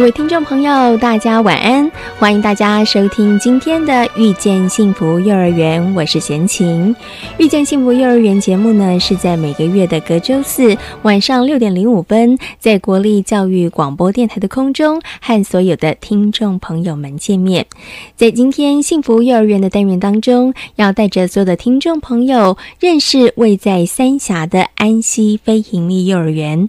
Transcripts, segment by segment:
各位听众朋友，大家晚安！欢迎大家收听今天的《遇见幸福幼儿园》，我是贤琴。《遇见幸福幼儿园》节目呢，是在每个月的隔周四晚上六点零五分，在国立教育广播电台的空中和所有的听众朋友们见面。在今天幸福幼儿园的单元当中，要带着所有的听众朋友认识位在三峡的安溪非营利幼儿园。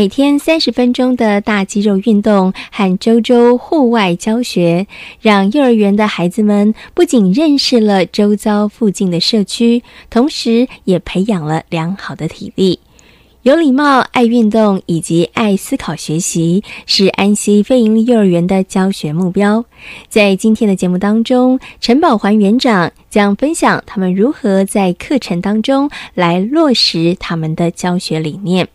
每天三十分钟的大肌肉运动和周周户外教学，让幼儿园的孩子们不仅认识了周遭附近的社区，同时也培养了良好的体力。有礼貌、爱运动以及爱思考学习，是安溪非营利幼儿园的教学目标。在今天的节目当中，陈宝环园长将分享他们如何在课程当中来落实他们的教学理念。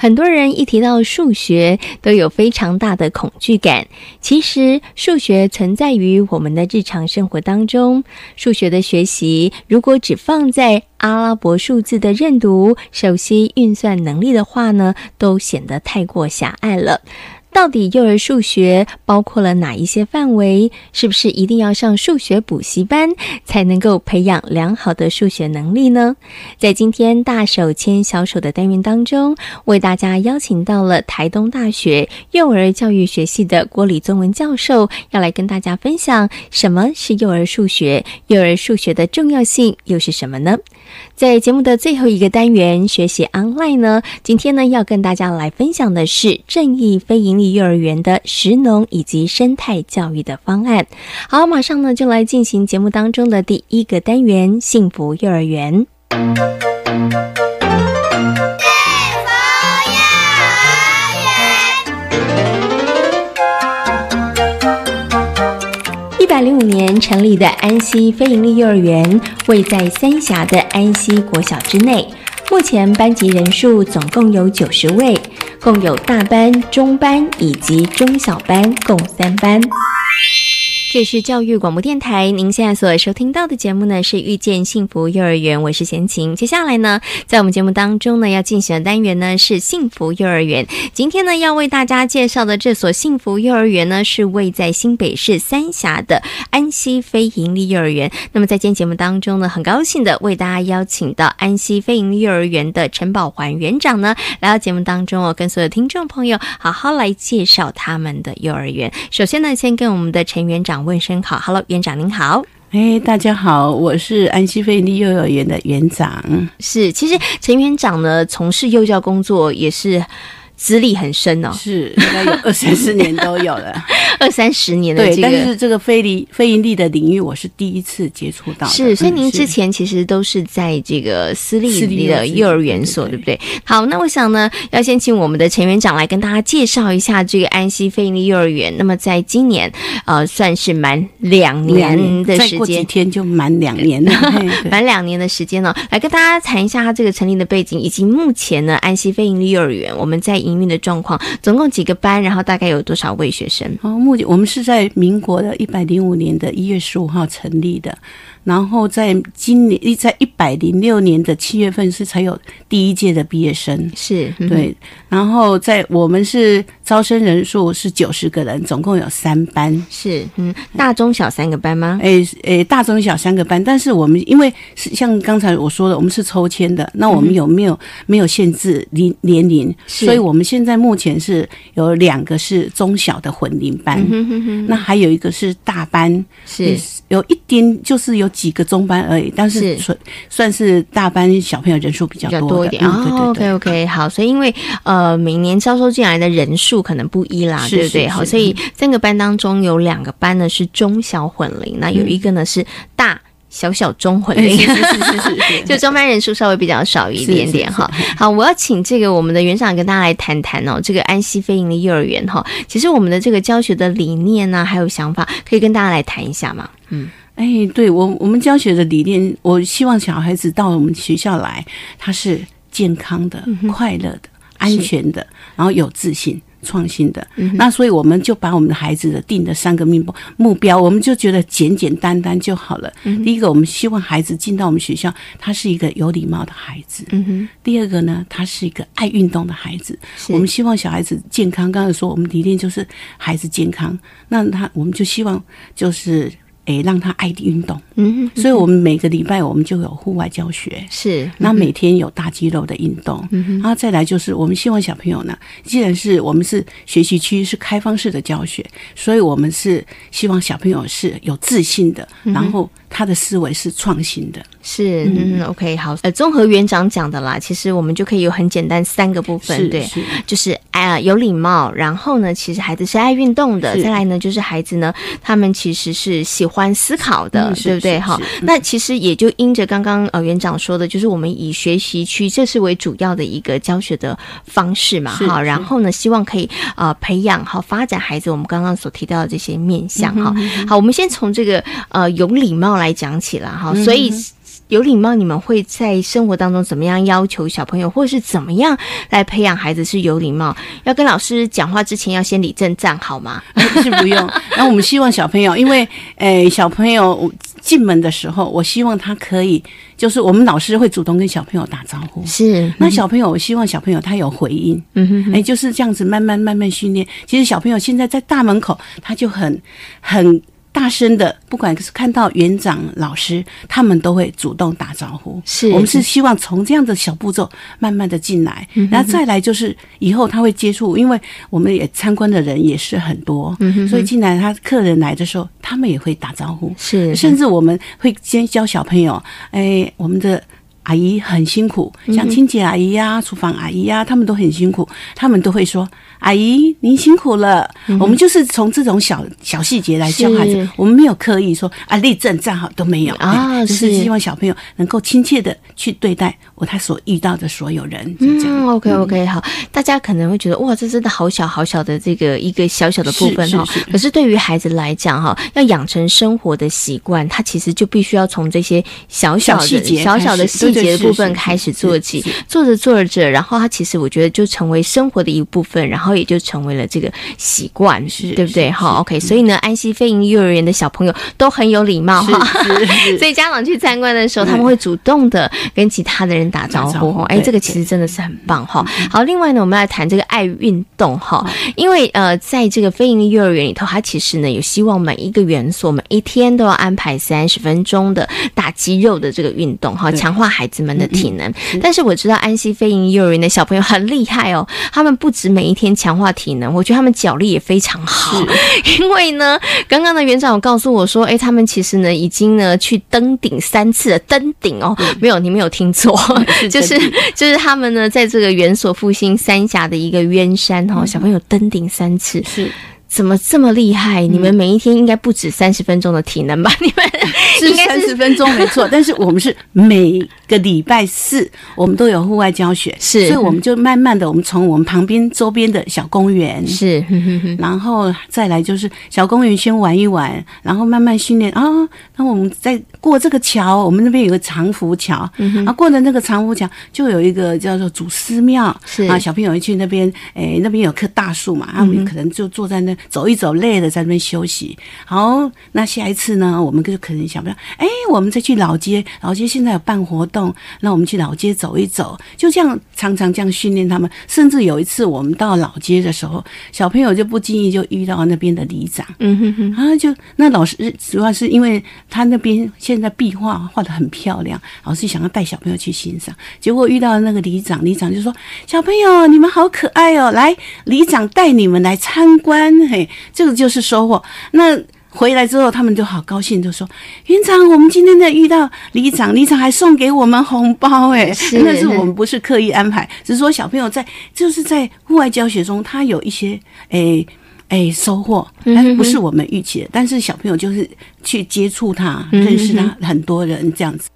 很多人一提到数学，都有非常大的恐惧感。其实，数学存在于我们的日常生活当中。数学的学习，如果只放在阿拉伯数字的认读、熟悉运算能力的话呢，都显得太过狭隘了。到底幼儿数学包括了哪一些范围？是不是一定要上数学补习班才能够培养良好的数学能力呢？在今天大手牵小手的单元当中，为大家邀请到了台东大学幼儿教育学系的郭李宗文教授，要来跟大家分享什么是幼儿数学，幼儿数学的重要性又是什么呢？在节目的最后一个单元学习 online 呢，今天呢要跟大家来分享的是正义非盈利幼儿园的食农以及生态教育的方案。好，马上呢就来进行节目当中的第一个单元幸福幼儿园。百零五年成立的安溪非营利幼儿园，位在三峡的安溪国小之内。目前班级人数总共有九十位，共有大班、中班以及中小班共三班。这是教育广播电台，您现在所收听到的节目呢是遇见幸福幼儿园，我是贤琴。接下来呢，在我们节目当中呢要进行的单元呢是幸福幼儿园。今天呢要为大家介绍的这所幸福幼儿园呢是位在新北市三峡的安溪非营利幼儿园。那么在今天节目当中呢，很高兴的为大家邀请到安溪非营利幼儿园的陈宝环园长呢来到节目当中哦，跟所有听众朋友好好来介绍他们的幼儿园。首先呢，先跟我们的陈园长。问声好，Hello，园长您好，哎，大家好，我是安溪费利幼儿园的园长。是，其实陈园长呢，从事幼教工作也是。资历很深哦，是应该有二三十年都有了，二三十年的对，但是这个非利非盈利的领域，我是第一次接触到。是，所以您之前其实都是在这个私立的幼儿园所，对不对？好，那我想呢，要先请我们的陈园长来跟大家介绍一下这个安溪非盈利幼儿园。那么在今年，呃，算是满两年的时间，几天就满两年 了，满两年的时间呢，来跟大家谈一下它这个成立的背景，以及目前呢，安溪非盈利幼儿园我们在。营运的状况，总共几个班，然后大概有多少位学生？哦，目前我们是在民国的一百零五年的一月十五号成立的。然后在今年一在一百零六年的七月份是才有第一届的毕业生，是对。然后在我们是招生人数是九十个人，总共有三班，是嗯大中小三个班吗？诶诶，大中小三个班，但是我们因为是像刚才我说的，我们是抽签的，那我们有没有没有限制年年龄？所以我们们现在目前是有两个是中小的混龄班，那还有一个是大班，是有一点就是有几个中班而已，但是算算是大班小朋友人数比较多一点哦。OK OK，好，所以因为呃每年招收进来的人数可能不一啦，对不对？好，所以三个班当中有两个班呢是中小混龄，那有一个呢是大。小小中混龄，是是是，就中班人数稍微比较少一点点哈。好，我要请这个我们的园长跟大家来谈谈哦，这个安溪飞营的幼儿园哈。其实我们的这个教学的理念呢，还有想法，可以跟大家来谈一下吗？嗯，哎，对我我们教学的理念，我希望小孩子到我们学校来，他是健康的、快乐的、安全的，然后有自信。创新的，那所以我们就把我们的孩子的定的三个目目标，我们就觉得简简单单就好了。第一个，我们希望孩子进到我们学校，他是一个有礼貌的孩子。第二个呢，他是一个爱运动的孩子。我们希望小孩子健康。刚才说我们理念就是孩子健康，那他我们就希望就是。诶，让他爱运动，嗯，所以我们每个礼拜我们就有户外教学，是，那每天有大肌肉的运动，嗯然后再来就是我们希望小朋友呢，既然是我们是学习区是开放式的教学，所以我们是希望小朋友是有自信的，然后。他的思维是创新的，是嗯，OK，好，呃，综合园长讲的啦，其实我们就可以有很简单三个部分，对，就是哎有礼貌，然后呢，其实孩子是爱运动的，再来呢，就是孩子呢，他们其实是喜欢思考的，对不对？哈，那其实也就因着刚刚呃园长说的，就是我们以学习区这是为主要的一个教学的方式嘛，哈，然后呢，希望可以呃培养好发展孩子我们刚刚所提到的这些面向，哈，好，我们先从这个呃有礼貌。来讲起了哈，所以有礼貌，你们会在生活当中怎么样要求小朋友，或者是怎么样来培养孩子是有礼貌？要跟老师讲话之前要先理正站好吗？是不用。那我们希望小朋友，因为诶，小朋友进门的时候，我希望他可以，就是我们老师会主动跟小朋友打招呼。是。那小朋友，我希望小朋友他有回应。嗯哼。哎，就是这样子慢慢慢慢训练。其实小朋友现在在大门口，他就很很。大声的，不管是看到园长老师，他们都会主动打招呼。是我们是希望从这样的小步骤慢慢的进来，然后再来就是以后他会接触，因为我们也参观的人也是很多，所以进来他客人来的时候，他们也会打招呼。是，甚至我们会先教小朋友，哎，我们的。阿姨很辛苦，像清洁阿姨呀、厨房阿姨呀，他们都很辛苦，他们都会说：“阿姨，您辛苦了。”我们就是从这种小小细节来教孩子，我们没有刻意说啊立正站好都没有。啊，就是希望小朋友能够亲切的去对待我他所遇到的所有人。嗯，OK OK，好，大家可能会觉得哇，这真的好小好小的这个一个小小的部分哈，可是对于孩子来讲哈，要养成生活的习惯，他其实就必须要从这些小小的细节、小小的细。节的部分开始做起，做着做着，然后他其实我觉得就成为生活的一部分，然后也就成为了这个习惯，是对不对？好，OK。所以呢，安溪飞营幼儿园的小朋友都很有礼貌哈，所以家长去参观的时候，他们会主动的跟其他的人打招呼哈。哎，这个其实真的是很棒哈。好，另外呢，我们来谈这个爱运动哈，因为呃，在这个飞营幼儿园里头，它其实呢有希望每一个元素，每一天都要安排三十分钟的打肌肉的这个运动哈，强化。孩子们的体能，但是我知道安溪飞营幼儿园的小朋友很厉害哦。他们不止每一天强化体能，我觉得他们脚力也非常好。因为呢，刚刚的园长有告诉我说，哎，他们其实呢已经呢去登顶三次了。登顶哦，没有，你没有听错，就是就是他们呢在这个园所复兴三峡的一个渊山哦，小朋友登顶三次是。怎么这么厉害？你们每一天应该不止三十分钟的体能吧？你们是三十分钟没错，但是我们是每个礼拜四我们都有户外教学，是，所以我们就慢慢的，我们从我们旁边周边的小公园是，然后再来就是小公园先玩一玩，然后慢慢训练啊。那我们再过这个桥，我们那边有个长福桥，啊，过了那个长福桥就有一个叫做祖师庙，是啊，小朋友去那边，哎，那边有棵大树嘛，他们可能就坐在那。走一走累了，在那边休息。好，那下一次呢？我们就可能想不到，哎，我们再去老街，老街现在有办活动，那我们去老街走一走。就这样，常常这样训练他们。甚至有一次，我们到老街的时候，小朋友就不经意就遇到那边的里长。嗯哼哼，啊，就那老师主要是因为他那边现现在壁画画的很漂亮，老师想要带小朋友去欣赏，结果遇到那个里长，里长就说：“小朋友，你们好可爱哦，来，里长带你们来参观。”嘿，这个就是收获。那回来之后，他们就好高兴，就说：“园长，我们今天在遇到里长，里长还送给我们红包，哎，那是我们不是刻意安排，只是说小朋友在就是在户外教学中，他有一些诶。”哎，收获，哎不是我们预期的。但是小朋友就是去接触他，认识他很多人这样子。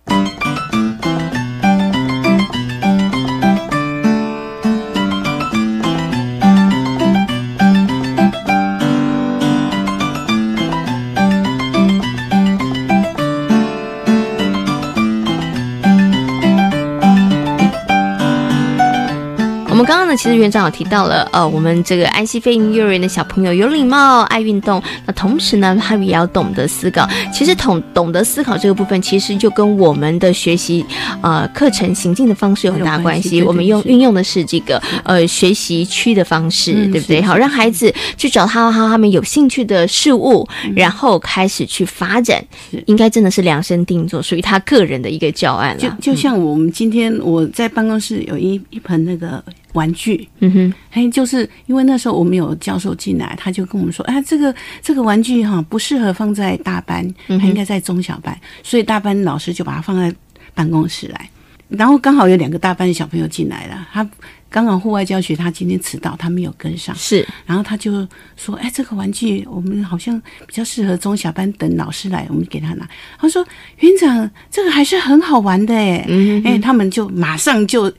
刚刚呢，其实园长有提到了，呃，我们这个安溪飞鹰幼儿园的小朋友有礼貌、爱运动，那同时呢，他们也要懂得思考。其实懂懂得思考这个部分，其实就跟我们的学习呃课程行进的方式有很大关系。我们用运用的是这个呃学习区的方式，对不对？好，让孩子去找他他他们有兴趣的事物，然后开始去发展，应该真的是量身定做，属于他个人的一个教案了。就就像我们今天我在办公室有一一盆那个。玩具，嗯哼，嘿，就是因为那时候我们有教授进来，他就跟我们说，哎，这个这个玩具哈不适合放在大班，它应该在中小班，所以大班老师就把它放在办公室来。然后刚好有两个大班的小朋友进来了，他刚好户外教学，他今天迟到，他没有跟上，是，然后他就说，哎，这个玩具我们好像比较适合中小班，等老师来，我们给他拿。他说，园长，这个还是很好玩的，哎，哎，他们就马上就。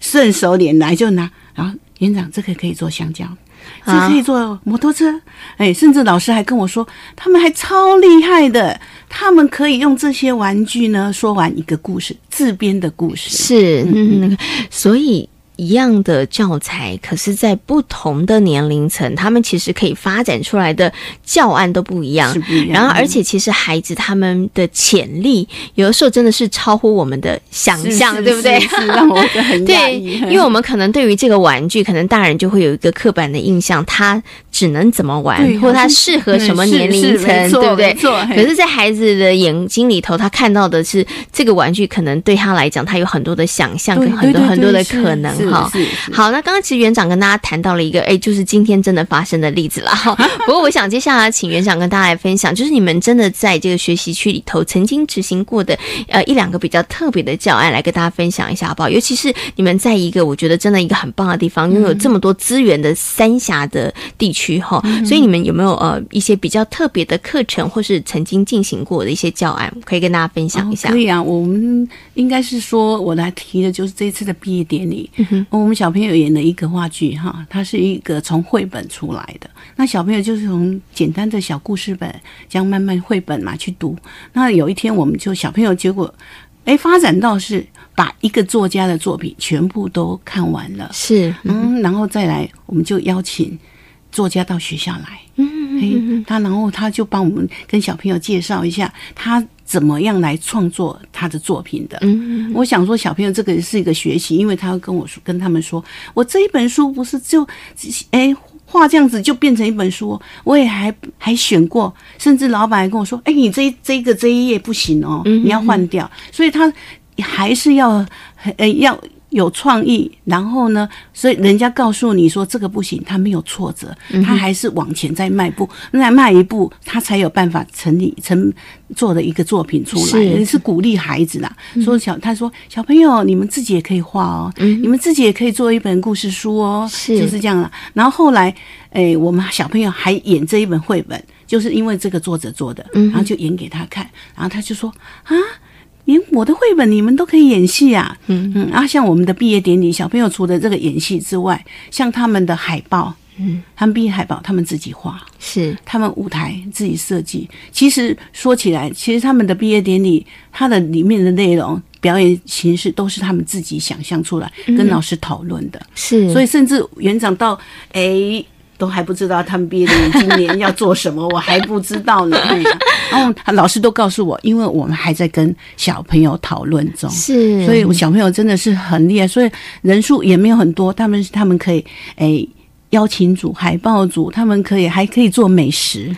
顺手拈来就拿，然后园长，这个可以做香蕉，这可以做摩托车，哎，甚至老师还跟我说，他们还超厉害的，他们可以用这些玩具呢，说完一个故事，自编的故事，是，嗯，所以。一样的教材，可是，在不同的年龄层，他们其实可以发展出来的教案都不一样。然后，而且，其实孩子他们的潜力，有的时候真的是超乎我们的想象，对不对？让我很 对，因为我们可能对于这个玩具，可能大人就会有一个刻板的印象，它只能怎么玩，或他适合什么年龄层，对不对？可是，在孩子的眼睛里头，他看到的是这个玩具，可能对他来讲，他有很多的想象跟很多很多的可能。哈，好，那刚刚其实园长跟大家谈到了一个，哎，就是今天真的发生的例子了。哈，不过我想接下来请园长跟大家来分享，就是你们真的在这个学习区里头曾经执行过的，呃，一两个比较特别的教案，来跟大家分享一下好不好？尤其是你们在一个我觉得真的一个很棒的地方，拥有这么多资源的三峡的地区哈，所以你们有没有呃一些比较特别的课程，或是曾经进行过的一些教案，可以跟大家分享一下？可以啊，我们应该是说我来提的就是这次的毕业典礼。我们小朋友演了一个话剧，哈，它是一个从绘本出来的。那小朋友就是从简单的小故事本，这样慢慢绘本嘛去读。那有一天，我们就小朋友结果，哎，发展到是把一个作家的作品全部都看完了。是，嗯，然后再来，我们就邀请作家到学校来。嗯，哎，他然后他就帮我们跟小朋友介绍一下他。怎么样来创作他的作品的？嗯，我想说，小朋友这个是一个学习，因为他会跟我说，跟他们说，我这一本书不是就哎画这样子就变成一本书，我也还还选过，甚至老板还跟我说，哎，你这这个这一页不行哦，你要换掉，所以他还是要呃要。有创意，然后呢？所以人家告诉你说这个不行，他没有挫折，他还是往前再迈步，再迈一步，他才有办法成立成做的一个作品出来。是鼓励孩子啦，说小他说小朋友，你们自己也可以画哦，你们自己也可以做一本故事书哦，就是这样了。然后后来，哎，我们小朋友还演这一本绘本，就是因为这个作者做的，然后就演给他看，然后他就说啊。连我的绘本你们都可以演戏啊！嗯嗯，啊，像我们的毕业典礼，小朋友除了这个演戏之外，像他们的海报，嗯，他们毕业海报他们自己画，是他们舞台自己设计。其实说起来，其实他们的毕业典礼，它的里面的内容、表演形式都是他们自己想象出来，跟老师讨论的。是，所以甚至园长到哎。都还不知道他们毕业典礼今年要做什么，我还不知道呢。然后老师都告诉我，因为我们还在跟小朋友讨论中，是，所以小朋友真的是很厉害，所以人数也没有很多，他们他们可以诶邀请组、海报组，他们可以还可以做美食，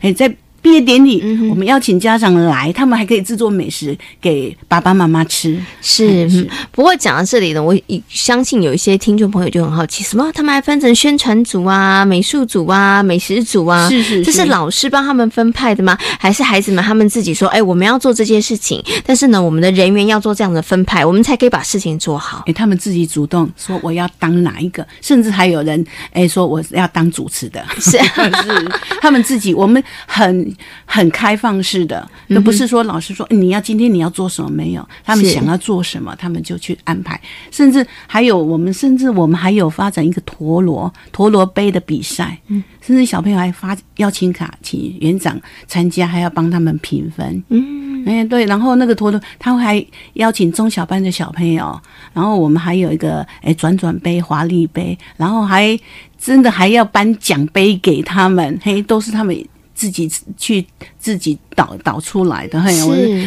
诶在毕业典礼，我们邀请家长来，他们还可以制作美食给爸爸妈妈吃。是，不过讲到这里呢，我相信有一些听众朋友就很好奇，什么他们还分成宣传组啊、美术组啊、美食组啊？是是，这是老师帮他们分派的吗？还是孩子们他们自己说，哎，我们要做这件事情，但是呢，我们的人员要做这样的分派，我们才可以把事情做好。哎，他们自己主动说我要当哪一个，甚至还有人哎说我要当主持的，是 是，他们自己，我们很。很开放式的，又不是说老师说你要今天你要做什么没有，他们想要做什么，他们就去安排。甚至还有我们，甚至我们还有发展一个陀螺陀螺杯的比赛，嗯，甚至小朋友还发邀请卡请园长参加，还要帮他们评分，嗯，哎对，然后那个陀螺他还邀请中小班的小朋友，然后我们还有一个哎转转杯、华丽杯，然后还真的还要颁奖杯给他们，嘿，都是他们。自己去自己导导出来的，嘿，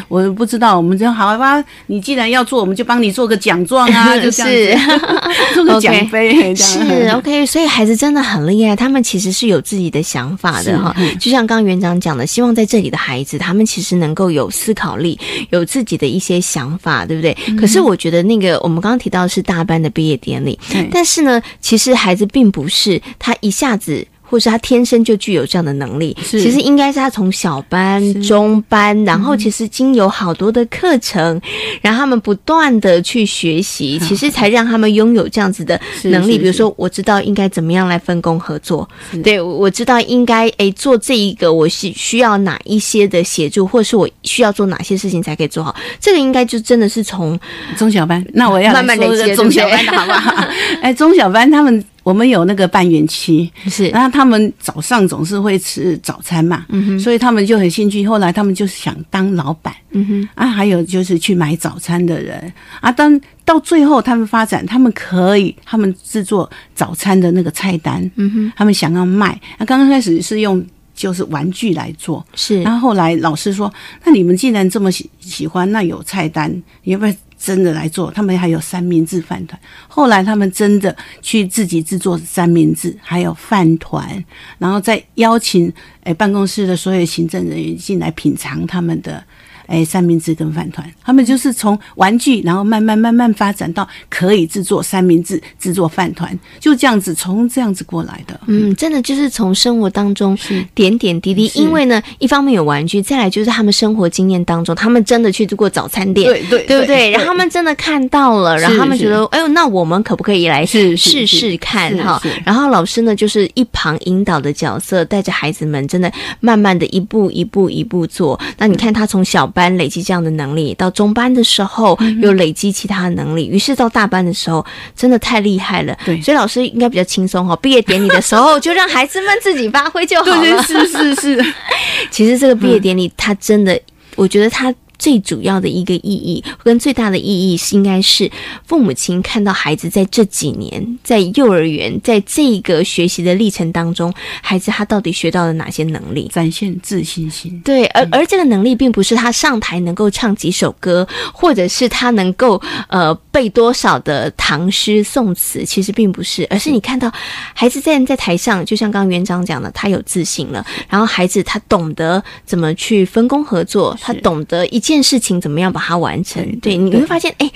我我不知道，我们就好吧。你既然要做，我们就帮你做个奖状啊，就这样子，做个奖杯，是 OK。所以孩子真的很厉害，他们其实是有自己的想法的哈。就像刚刚园长讲的，希望在这里的孩子，他们其实能够有思考力，有自己的一些想法，对不对？可是我觉得那个我们刚刚提到是大班的毕业典礼，但是呢，其实孩子并不是他一下子。或是他天生就具有这样的能力，其实应该是他从小班、中班，然后其实经有好多的课程，然后他们不断的去学习，其实才让他们拥有这样子的能力。比如说，我知道应该怎么样来分工合作，对我知道应该诶做这一个，我是需要哪一些的协助，或是我需要做哪些事情才可以做好。这个应该就真的是从中小班，那我要慢慢累积中小班的好不好？哎，中小班他们。我们有那个半圆期，是，然后他们早上总是会吃早餐嘛，嗯哼，所以他们就很兴趣。后来他们就是想当老板，嗯哼，啊，还有就是去买早餐的人，啊，当到最后他们发展，他们可以他们制作早餐的那个菜单，嗯哼，他们想要卖，那刚刚开始是用就是玩具来做，是，然后后来老师说，那你们既然这么喜喜欢，那有菜单，你要不要？真的来做，他们还有三明治饭团。后来他们真的去自己制作三明治，还有饭团，然后再邀请诶办公室的所有行政人员进来品尝他们的。哎，三明治跟饭团，他们就是从玩具，然后慢慢慢慢发展到可以制作三明治、制作饭团，就这样子从这样子过来的。嗯，真的就是从生活当中点点滴滴。因为呢，一方面有玩具，再来就是他们生活经验当中，他们真的去做过早餐店，对对，对不对？然后他们真的看到了，然后他们觉得，哎呦，那我们可不可以来试试看哈？然后老师呢，就是一旁引导的角色，带着孩子们，真的慢慢的一步一步一步做。那你看他从小。班累积这样的能力，到中班的时候又累积其他的能力，于是到大班的时候真的太厉害了。对，所以老师应该比较轻松哈。毕业典礼的时候就让孩子们自己发挥就好了。是是是。其实这个毕业典礼，他真的，我觉得他。最主要的一个意义跟最大的意义是，应该是父母亲看到孩子在这几年在幼儿园，在这个学习的历程当中，孩子他到底学到了哪些能力，展现自信心。对，而而这个能力并不是他上台能够唱几首歌，或者是他能够呃背多少的唐诗宋词，其实并不是，而是你看到孩子站在台上，就像刚刚园长讲的，他有自信了，然后孩子他懂得怎么去分工合作，他懂得一。件事情怎么样把它完成？对，你会发现，哎，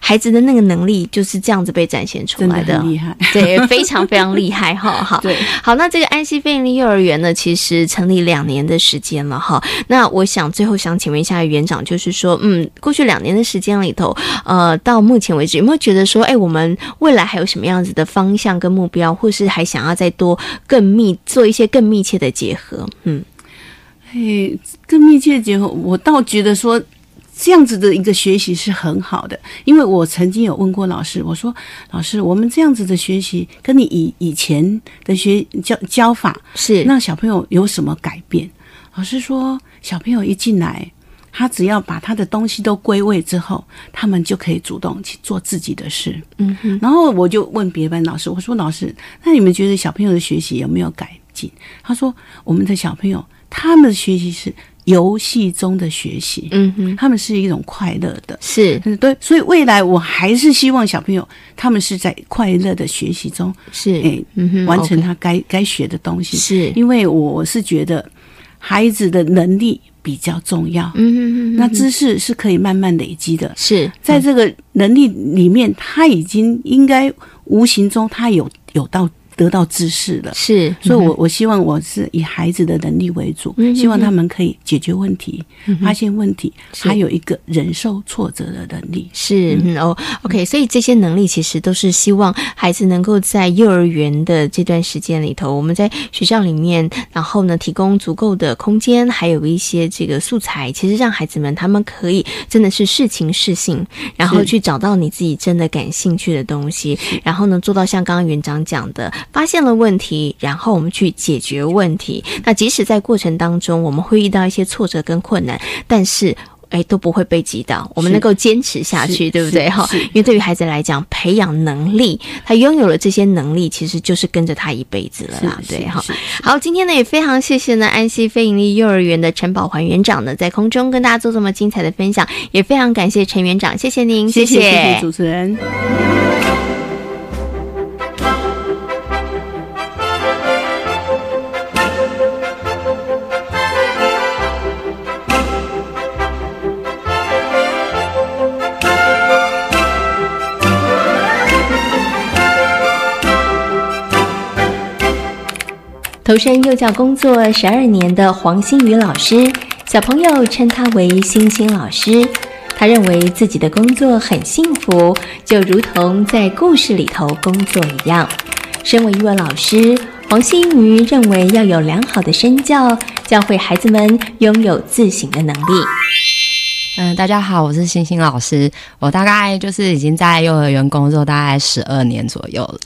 孩子的那个能力就是这样子被展现出来的，厉害，对，非常非常厉害，哈，好，对，好，那这个安溪飞利幼儿园呢，其实成立两年的时间了，哈，那我想最后想请问一下园长，就是说，嗯，过去两年的时间里头，呃，到目前为止，有没有觉得说，哎，我们未来还有什么样子的方向跟目标，或是还想要再多更密做一些更密切的结合？嗯。嘿，更密切结合，我倒觉得说这样子的一个学习是很好的，因为我曾经有问过老师，我说老师，我们这样子的学习跟你以以前的学教教法是，那小朋友有什么改变？老师说，小朋友一进来，他只要把他的东西都归位之后，他们就可以主动去做自己的事。嗯哼，然后我就问别班老师，我说老师，那你们觉得小朋友的学习有没有改进？他说，我们的小朋友。他们的学习是游戏中的学习，嗯哼，他们是一种快乐的，是。对，所以未来我还是希望小朋友他们是在快乐的学习中，是。哎，完成他该该学的东西，是。因为我是觉得孩子的能力比较重要。嗯哼，那知识是可以慢慢累积的，是在这个能力里面，他已经应该无形中他有有到。得到知识了，是，所以，我我希望我是以孩子的能力为主，希望他们可以解决问题、发现问题，还有一个忍受挫折的能力。是哦，OK，所以这些能力其实都是希望孩子能够在幼儿园的这段时间里头，我们在学校里面，然后呢提供足够的空间，还有一些这个素材，其实让孩子们他们可以真的是事情事性，然后去找到你自己真的感兴趣的东西，然后呢做到像刚刚园长讲的。发现了问题，然后我们去解决问题。那即使在过程当中，我们会遇到一些挫折跟困难，但是哎都不会被击倒，我们能够坚持下去，对不对？哈，因为对于孩子来讲，培养能力，他拥有了这些能力，其实就是跟着他一辈子了啦，对哈。好，今天呢也非常谢谢呢安溪非营利幼儿园的陈宝环园长呢在空中跟大家做这么精彩的分享，也非常感谢陈园长，谢谢您，谢谢谢谢主持人。投身幼教工作十二年的黄新宇老师，小朋友称他为星星老师。他认为自己的工作很幸福，就如同在故事里头工作一样。身为一位老师，黄新宇认为要有良好的身教，教会孩子们拥有自省的能力。嗯，大家好，我是星星老师。我大概就是已经在幼儿园工作大概十二年左右了。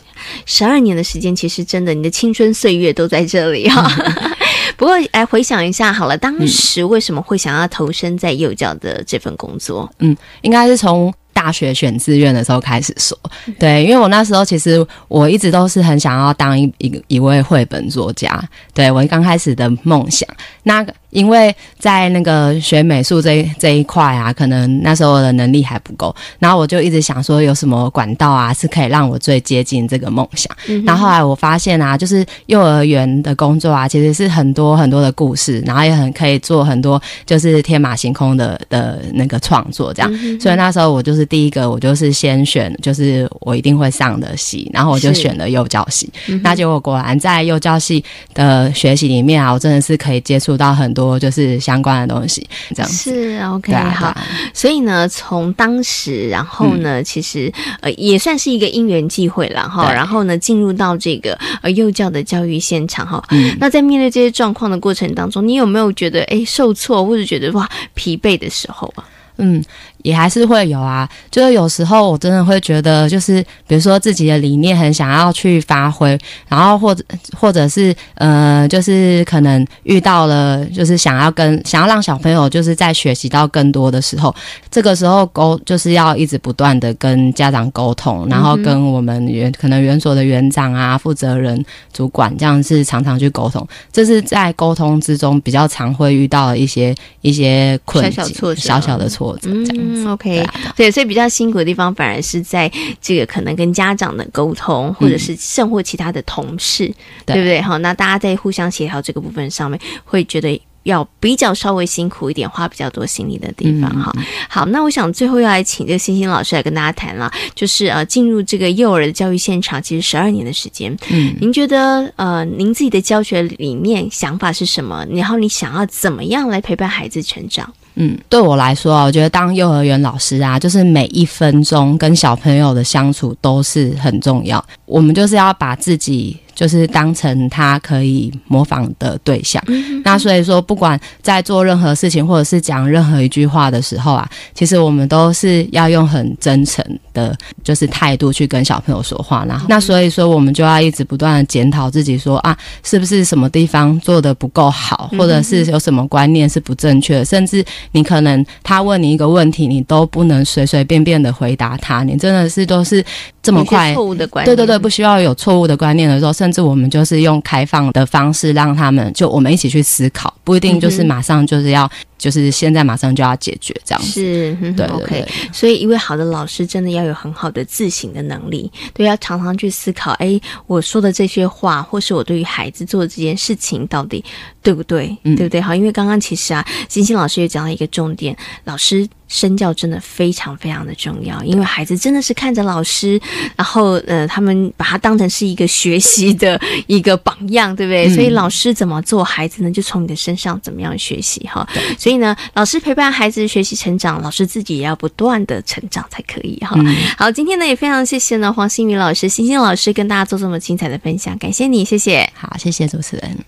十二年的时间，其实真的，你的青春岁月都在这里哈。不过，来回想一下好了，当时为什么会想要投身在幼教的这份工作？嗯，应该是从。大学选志愿的时候开始说，对，因为我那时候其实我一直都是很想要当一一一位绘本作家，对我刚开始的梦想。那因为在那个学美术这这一块啊，可能那时候的能力还不够，然后我就一直想说有什么管道啊是可以让我最接近这个梦想。然后后来我发现啊，就是幼儿园的工作啊，其实是很多很多的故事，然后也很可以做很多就是天马行空的的那个创作这样。所以那时候我就是。第一个，我就是先选，就是我一定会上的系，然后我就选了幼教系。那结果果然在幼教系的学习里面啊，我真的是可以接触到很多就是相关的东西。这样是 OK 好。所以呢，从当时，然后呢，其实呃也算是一个因缘际会了哈。然后呢，进入到这个呃幼教的教育现场哈。那在面对这些状况的过程当中，你有没有觉得哎受挫，或者觉得哇疲惫的时候啊？嗯。也还是会有啊，就是有时候我真的会觉得，就是比如说自己的理念很想要去发挥，然后或者或者是呃，就是可能遇到了，就是想要跟想要让小朋友就是在学习到更多的时候，这个时候沟就是要一直不断的跟家长沟通，然后跟我们园可能园所的园长啊、负责人、主管这样是常常去沟通，这是在沟通之中比较常会遇到的一些一些困境、小小的挫折这样。嗯，OK，对，所以比较辛苦的地方反而是在这个可能跟家长的沟通，或者是甚或其他的同事，对不对？好，那大家在互相协调这个部分上面，会觉得要比较稍微辛苦一点，花比较多心力的地方。哈，好，那我想最后要来请这个星星老师来跟大家谈了，就是呃，进入这个幼儿的教育现场，其实十二年的时间，嗯，您觉得呃，您自己的教学理念想法是什么？然后你想要怎么样来陪伴孩子成长？嗯，对我来说啊，我觉得当幼儿园老师啊，就是每一分钟跟小朋友的相处都是很重要。我们就是要把自己。就是当成他可以模仿的对象，那所以说，不管在做任何事情或者是讲任何一句话的时候啊，其实我们都是要用很真诚的，就是态度去跟小朋友说话。然后，那所以说，我们就要一直不断的检讨自己，说啊，是不是什么地方做的不够好，或者是有什么观念是不正确的，甚至你可能他问你一个问题，你都不能随随便便的回答他，你真的是都是这么快错误的观念，对对对，不需要有错误的观念的时候。甚至我们就是用开放的方式，让他们就我们一起去思考，不一定就是马上就是要，就是现在马上就要解决这样子。是，对，OK。所以一位好的老师真的要有很好的自省的能力，对，要常常去思考，哎，我说的这些话，或是我对于孩子做的这件事情，到底对不对？对不对？好，因为刚刚其实啊，星星老师也讲到一个重点，老师。身教真的非常非常的重要，因为孩子真的是看着老师，然后呃，他们把他当成是一个学习的一个榜样，对不对？所以老师怎么做，孩子呢就从你的身上怎么样学习哈。所以呢，老师陪伴孩子学习成长，老师自己也要不断的成长才可以哈。好，今天呢也非常谢谢呢黄新宇老师、星星老师跟大家做这么精彩的分享，感谢你，谢谢。好，谢谢主持人。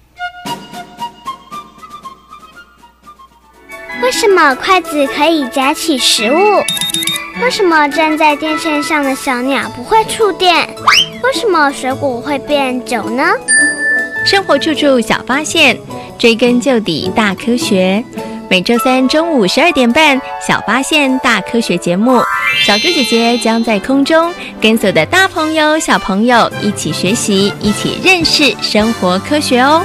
为什么筷子可以夹起食物？为什么站在电线上的小鸟不会触电？为什么水果会变酒呢？生活处处小发现，追根究底大科学。每周三中午十二点半，《小发现大科学》节目，小猪姐姐将在空中跟所有的大朋友、小朋友一起学习，一起认识生活科学哦。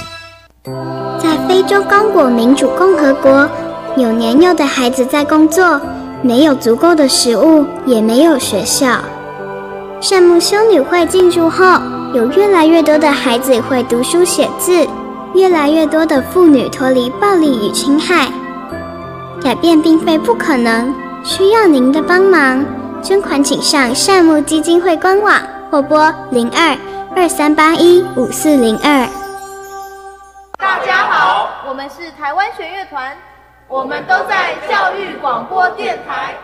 在非洲刚果民主共和国，有年幼的孩子在工作，没有足够的食物，也没有学校。善牧修女会进驻后，有越来越多的孩子会读书写字，越来越多的妇女脱离暴力与侵害。改变并非不可能，需要您的帮忙。捐款请上善牧基金会官网或拨零二二三八一五四零二。台湾弦乐团，我们都在教育广播电台。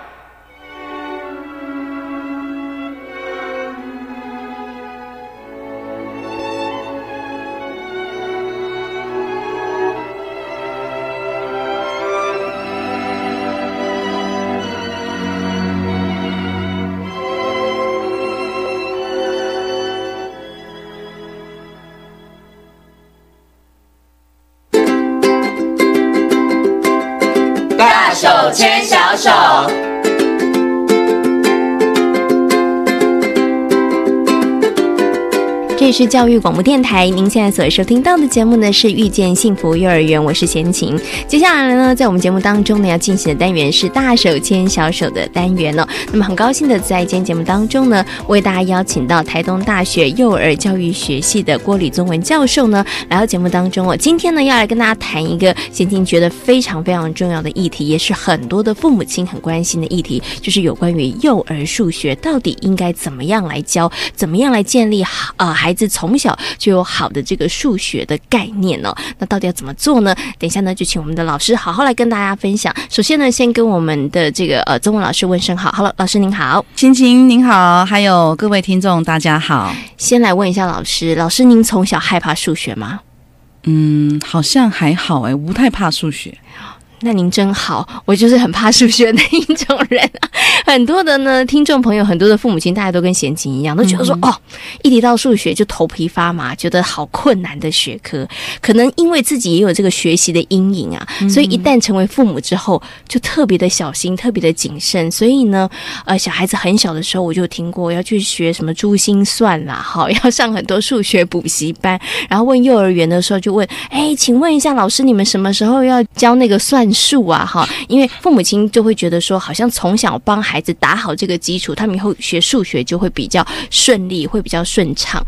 手。里是教育广播电台，您现在所收听到的节目呢是遇见幸福幼儿园，我是贤琴。接下来呢，在我们节目当中呢要进行的单元是大手牵小手的单元哦。那么很高兴的在今天节目当中呢，为大家邀请到台东大学幼儿教育学系的郭李宗文教授呢来到节目当中哦。今天呢要来跟大家谈一个贤琴觉得非常非常重要的议题，也是很多的父母亲很关心的议题，就是有关于幼儿数学到底应该怎么样来教，怎么样来建立好啊孩子从小就有好的这个数学的概念哦，那到底要怎么做呢？等一下呢，就请我们的老师好好来跟大家分享。首先呢，先跟我们的这个呃中文老师问声好，好了，老师您好，青青您好，还有各位听众大家好。先来问一下老师，老师您从小害怕数学吗？嗯，好像还好哎，不太怕数学。那您真好，我就是很怕数学的一种人。啊 很多的呢，听众朋友，很多的父母亲，大家都跟贤琴一样，都觉得说，哦，一提到数学就头皮发麻，觉得好困难的学科。可能因为自己也有这个学习的阴影啊，所以一旦成为父母之后，就特别的小心，特别的谨慎。所以呢，呃，小孩子很小的时候，我就听过要去学什么珠心算啦，好，要上很多数学补习班。然后问幼儿园的时候，就问，哎，请问一下老师，你们什么时候要教那个算？数啊，哈，因为父母亲就会觉得说，好像从小帮孩子打好这个基础，他们以后学数学就会比较顺利，会比较顺畅。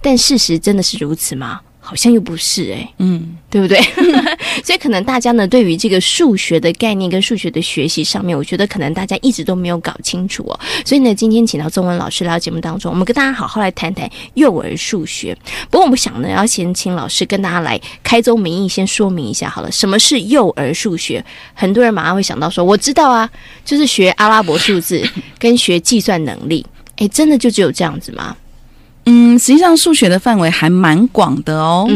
但事实真的是如此吗？好像又不是哎，嗯，对不对？所以可能大家呢，对于这个数学的概念跟数学的学习上面，我觉得可能大家一直都没有搞清楚哦。所以呢，今天请到中文老师来到节目当中，我们跟大家好好来谈谈幼儿数学。不过我们想呢，要先请老师跟大家来开宗明义，先说明一下好了，什么是幼儿数学？很多人马上会想到说，我知道啊，就是学阿拉伯数字跟学计算能力。哎，真的就只有这样子吗？嗯，实际上数学的范围还蛮广的哦。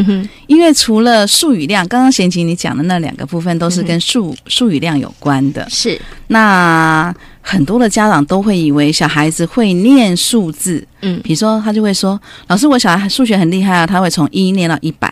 因为除了数语量，刚刚贤琴你讲的那两个部分都是跟数数语量有关的。是，那很多的家长都会以为小孩子会念数字。嗯，比如说他就会说：“老师，我小孩数学很厉害啊，他会从一念到一百。”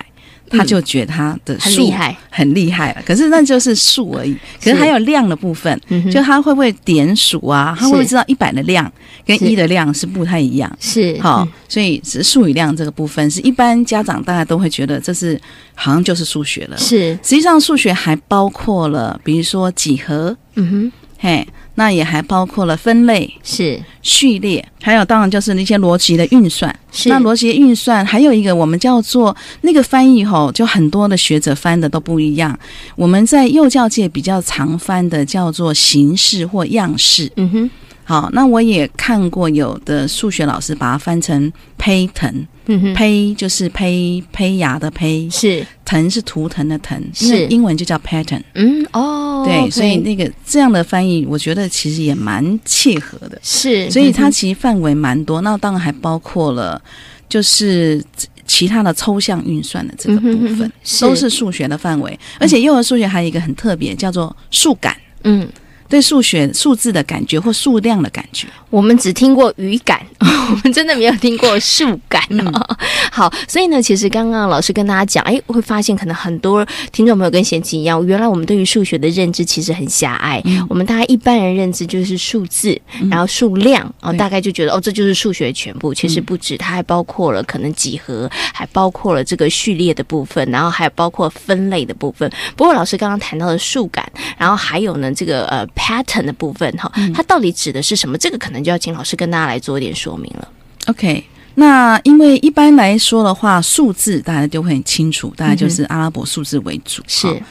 他就觉得他的很厉害，很厉害了。可是那就是数而已，可是还有量的部分，就他会不会点数啊？他会不会知道一百的量跟一的量是不太一样？是好，所以是数与量这个部分，是一般家长大家都会觉得这是好像就是数学了。是，实际上数学还包括了，比如说几何，嗯哼，嘿。那也还包括了分类、是序列，还有当然就是那些逻辑的运算。是那逻辑运算还有一个我们叫做那个翻译吼，就很多的学者翻的都不一样。我们在幼教界比较常翻的叫做形式或样式。嗯哼。好，那我也看过有的数学老师把它翻成胚藤，嗯哼，胚就是胚胚芽的胚，是。藤是图腾的腾，是。英文就叫 pattern，嗯哦，对，所以那个这样的翻译，我觉得其实也蛮契合的，是，所以它其实范围蛮多，那当然还包括了就是其他的抽象运算的这个部分，都是数学的范围，而且幼儿数学还有一个很特别，叫做数感，嗯。对数学数字的感觉或数量的感觉，我们只听过语感，我们真的没有听过数感啊。好，所以呢，其实刚刚老师跟大家讲，哎，会发现可能很多听众朋友跟贤琪一样，原来我们对于数学的认知其实很狭隘。我们大家一般人认知就是数字，然后数量啊，大概就觉得哦，这就是数学全部。其实不止，它还包括了可能几何，还包括了这个序列的部分，然后还有包括分类的部分。不过老师刚刚谈到的数感，然后还有呢，这个呃。Pattern 的部分哈，它到底指的是什么？这个可能就要请老师跟大家来做一点说明了。OK，那因为一般来说的话，数字大家就会很清楚，大概就是阿拉伯数字为主。是，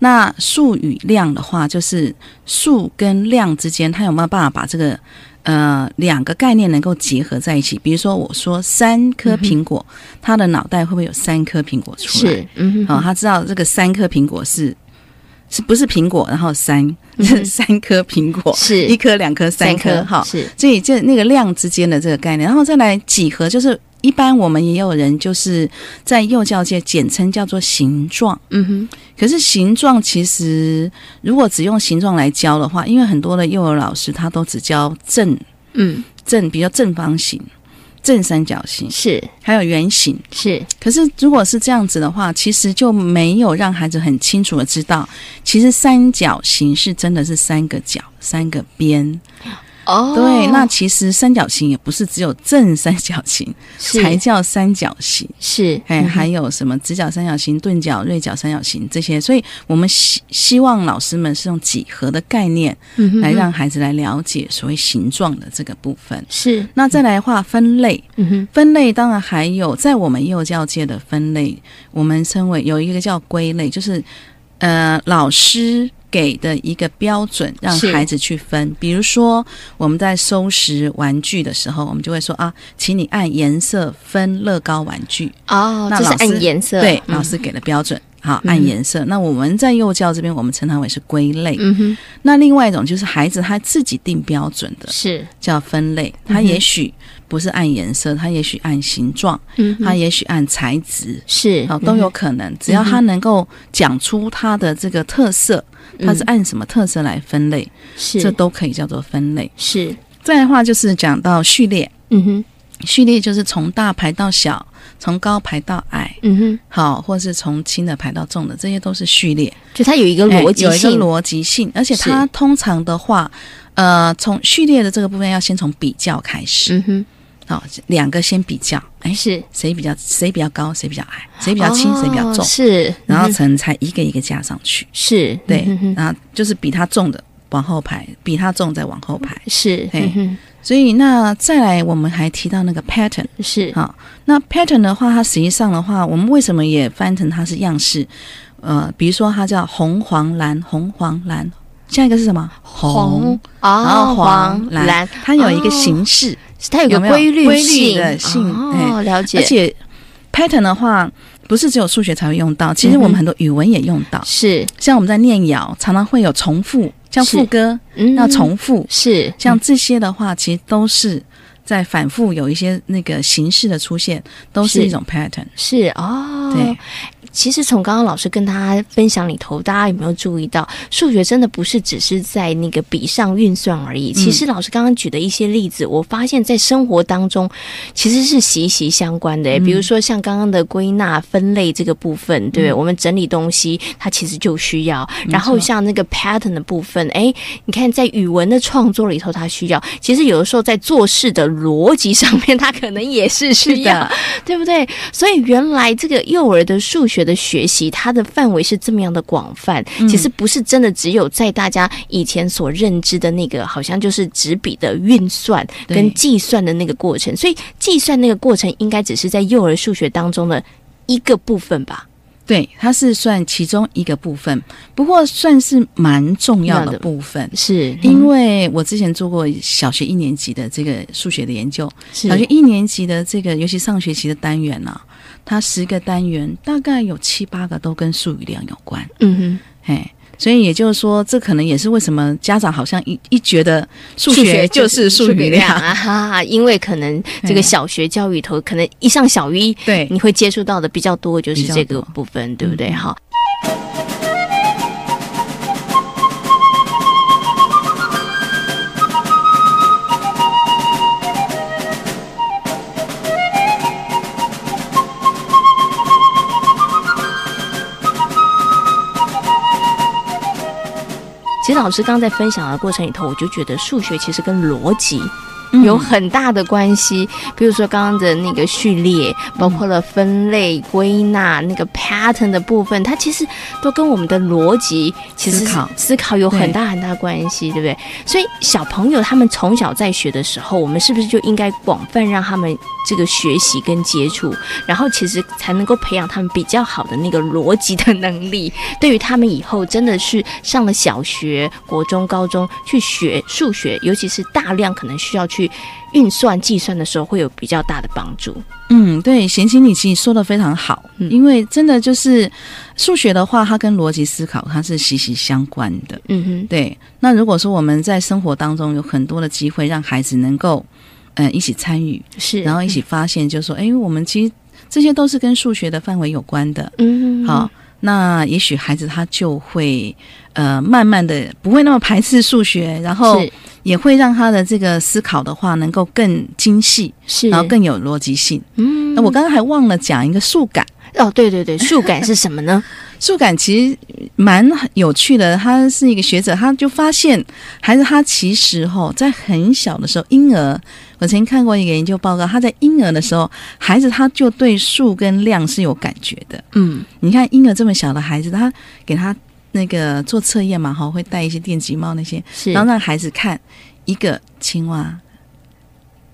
那数与量的话，就是数跟量之间，它有没有办法把这个呃两个概念能够结合在一起？比如说，我说三颗苹果，他的脑袋会不会有三颗苹果出来？是，嗯，好，他知道这个三颗苹果是。是不是苹果？然后三 三颗苹果，是一颗、两颗、三颗，哈，是。所以这那个量之间的这个概念，然后再来几何，就是一般我们也有人就是在幼教界简称叫做形状，嗯哼。可是形状其实如果只用形状来教的话，因为很多的幼儿老师他都只教正，嗯，正比较正方形。正三角形是，还有圆形是。可是如果是这样子的话，其实就没有让孩子很清楚的知道，其实三角形是真的是三个角、三个边。哦，对，那其实三角形也不是只有正三角形才叫三角形，是，哎，还有什么直角三角形、钝角、锐角三角形这些，所以我们希希望老师们是用几何的概念来让孩子来了解所谓形状的这个部分。是，那再来画分类，嗯哼，分类当然还有在我们幼教界的分类，我们称为有一个叫归类，就是呃老师。给的一个标准，让孩子去分。比如说，我们在收拾玩具的时候，我们就会说啊，请你按颜色分乐高玩具。哦，这是按颜色。对，老师给的标准。好，按颜色。那我们在幼教这边，我们称它为是归类。嗯哼。那另外一种就是孩子他自己定标准的，是叫分类。他也许不是按颜色，他也许按形状，嗯，他也许按材质，是啊，都有可能。只要他能够讲出他的这个特色。它是按什么特色来分类？是，这都可以叫做分类。是，再的话就是讲到序列。嗯哼，序列就是从大排到小，从高排到矮。嗯哼，好，或是从轻的排到重的，这些都是序列。就它有一个逻辑性，有一个逻辑性，而且它通常的话，呃，从序列的这个部分要先从比较开始。嗯哼。好，两个先比较，哎，是。谁比较谁比较高，谁比较矮，谁比较轻，谁比较重，是，然后才才一个一个加上去，是。对，然后就是比它重的往后排，比它重再往后排，是，哎，所以那再来，我们还提到那个 pattern，是，好，那 pattern 的话，它实际上的话，我们为什么也翻成它是样式？呃，比如说它叫红黄蓝，红黄蓝，下一个是什么？红，然后黄蓝，它有一个形式。它有个规律性的性哦，了解。而且 pattern 的话，不是只有数学才会用到，其实我们很多语文也用到。是，像我们在念谣，常常会有重复，像副歌要重复。是，像这些的话，其实都是在反复有一些那个形式的出现，都是一种 pattern。是哦，对。其实从刚刚老师跟大家分享里头，大家有没有注意到，数学真的不是只是在那个笔上运算而已。其实老师刚刚举的一些例子，我发现在生活当中其实是息息相关的。比如说像刚刚的归纳分类这个部分，对不对？我们整理东西，它其实就需要。然后像那个 pattern 的部分，哎，你看在语文的创作里头，它需要。其实有的时候在做事的逻辑上面，它可能也是需要，对不对？所以原来这个幼儿的数学。学的学习，它的范围是这么样的广泛，其实不是真的只有在大家以前所认知的那个，好像就是纸笔的运算跟计算的那个过程。所以，计算那个过程应该只是在幼儿数学当中的一个部分吧？对，它是算其中一个部分，不过算是蛮重要的部分。是因为我之前做过小学一年级的这个数学的研究，小学一年级的这个，尤其上学期的单元呢。它十个单元大概有七八个都跟数语量有关，嗯哼，哎，所以也就是说，这可能也是为什么家长好像一一觉得数学就是数语量。啊，哈，因为可能这个小学教育头可能一上小一，对，你会接触到的比较多就是这个部分，对不对？哈。其实老师刚在分享的过程里头，我就觉得数学其实跟逻辑有很大的关系。比如说刚刚的那个序列，包括了分类、归纳那个 pattern 的部分，它其实都跟我们的逻辑其实思考思考有很大很大关系，对不对？所以小朋友他们从小在学的时候，我们是不是就应该广泛让他们？这个学习跟接触，然后其实才能够培养他们比较好的那个逻辑的能力。对于他们以后真的是上了小学、国中、高中去学数学，尤其是大量可能需要去运算、计算的时候，会有比较大的帮助。嗯，对，贤琴，你其实说的非常好，因为真的就是数学的话，它跟逻辑思考它是息息相关的。嗯哼，对。那如果说我们在生活当中有很多的机会，让孩子能够。嗯，一起参与是，然后一起发现，就说，哎，我们其实这些都是跟数学的范围有关的。嗯，好，那也许孩子他就会呃，慢慢的不会那么排斥数学，然后也会让他的这个思考的话能够更精细，是，然后更有逻辑性。嗯，那我刚刚还忘了讲一个数感。哦，对对对，数感是什么呢？数感其实蛮有趣的，他是一个学者，他就发现孩子他其实哈在很小的时候，婴儿，我曾经看过一个研究报告，他在婴儿的时候，孩子他就对数跟量是有感觉的。嗯，你看婴儿这么小的孩子，他给他那个做测验嘛，哈，会戴一些电极帽那些，然后让孩子看一个青蛙。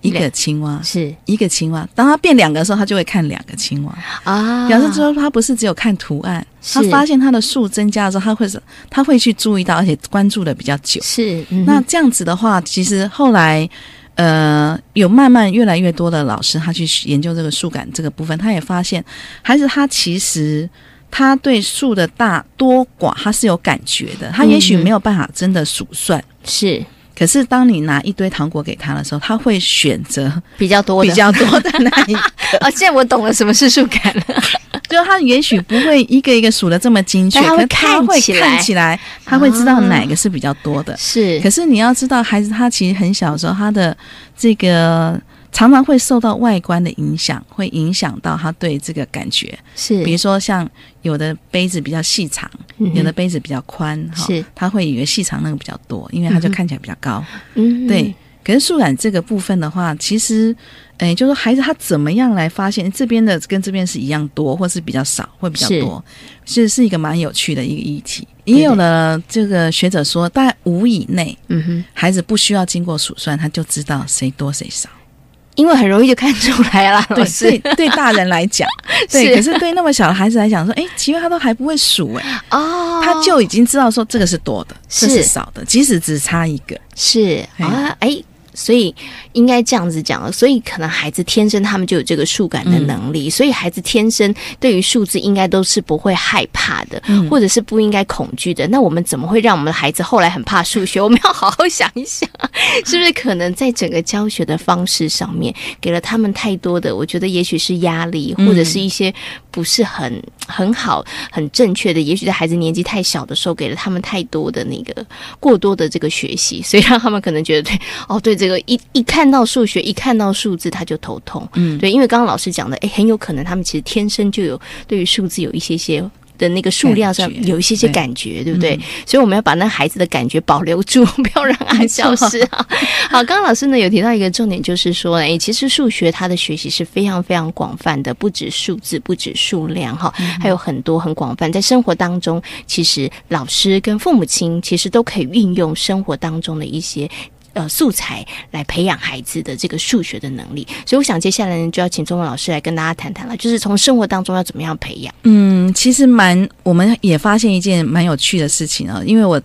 一个青蛙。是。一个青蛙，当他变两个的时候，他就会看两个青蛙。啊。表示说他不是只有看图案，他发现他的数增加的时候，他会是他会去注意到，而且关注的比较久。是那这样子的话，其实后来呃有慢慢越来越多的老师他去研究这个数感这个部分，他也发现孩子他其实他对数的大多寡他是有感觉的，他也许没有办法真的数算。是。可是，当你拿一堆糖果给他的时候，他会选择比较多、比较多的那一个。哦，现在我懂了什么是数感了。就他也许不会一个一个数的这么精确，他会看起来，看起来他会知道哪个是比较多的。是，可是你要知道，孩子他其实很小的时候，他的这个。常常会受到外观的影响，会影响到他对这个感觉。是，比如说像有的杯子比较细长，有的杯子比较宽，是，他会以为细长那个比较多，因为它就看起来比较高。嗯，对。可是数感这个部分的话，其实，哎，就说孩子他怎么样来发现这边的跟这边是一样多，或是比较少，会比较多，其实是一个蛮有趣的一个议题。也有了这个学者说，大概五以内，嗯哼，孩子不需要经过数算，他就知道谁多谁少。因为很容易就看出来了，对对，对大人来讲，对，可是对那么小的孩子来讲，说，哎，奇怪，他都还不会数，哎，哦，他就已经知道说这个是多的，这是少的，即使只差一个，是。啊，哎。所以应该这样子讲了，所以可能孩子天生他们就有这个数感的能力，所以孩子天生对于数字应该都是不会害怕的，或者是不应该恐惧的。那我们怎么会让我们的孩子后来很怕数学？我们要好好想一想，是不是可能在整个教学的方式上面给了他们太多的？我觉得也许是压力，或者是一些不是很很好、很正确的。也许在孩子年纪太小的时候，给了他们太多的那个过多的这个学习，所以让他们可能觉得对哦，对这个一一看到数学，一看到数字他就头痛。嗯，对，因为刚刚老师讲的，哎，很有可能他们其实天生就有对于数字有一些些。的那个数量上有一些些感觉，对不对？所以我们要把那孩子的感觉保留住，不要让他消失啊！好，刚刚老师呢有提到一个重点，就是说，哎，其实数学它的学习是非常非常广泛的，不止数字，不止数量，哈，还有很多很广泛。在生活当中，其实老师跟父母亲其实都可以运用生活当中的一些。呃，素材来培养孩子的这个数学的能力，所以我想接下来呢，就要请中文老师来跟大家谈谈了，就是从生活当中要怎么样培养。嗯，其实蛮，我们也发现一件蛮有趣的事情啊，因为我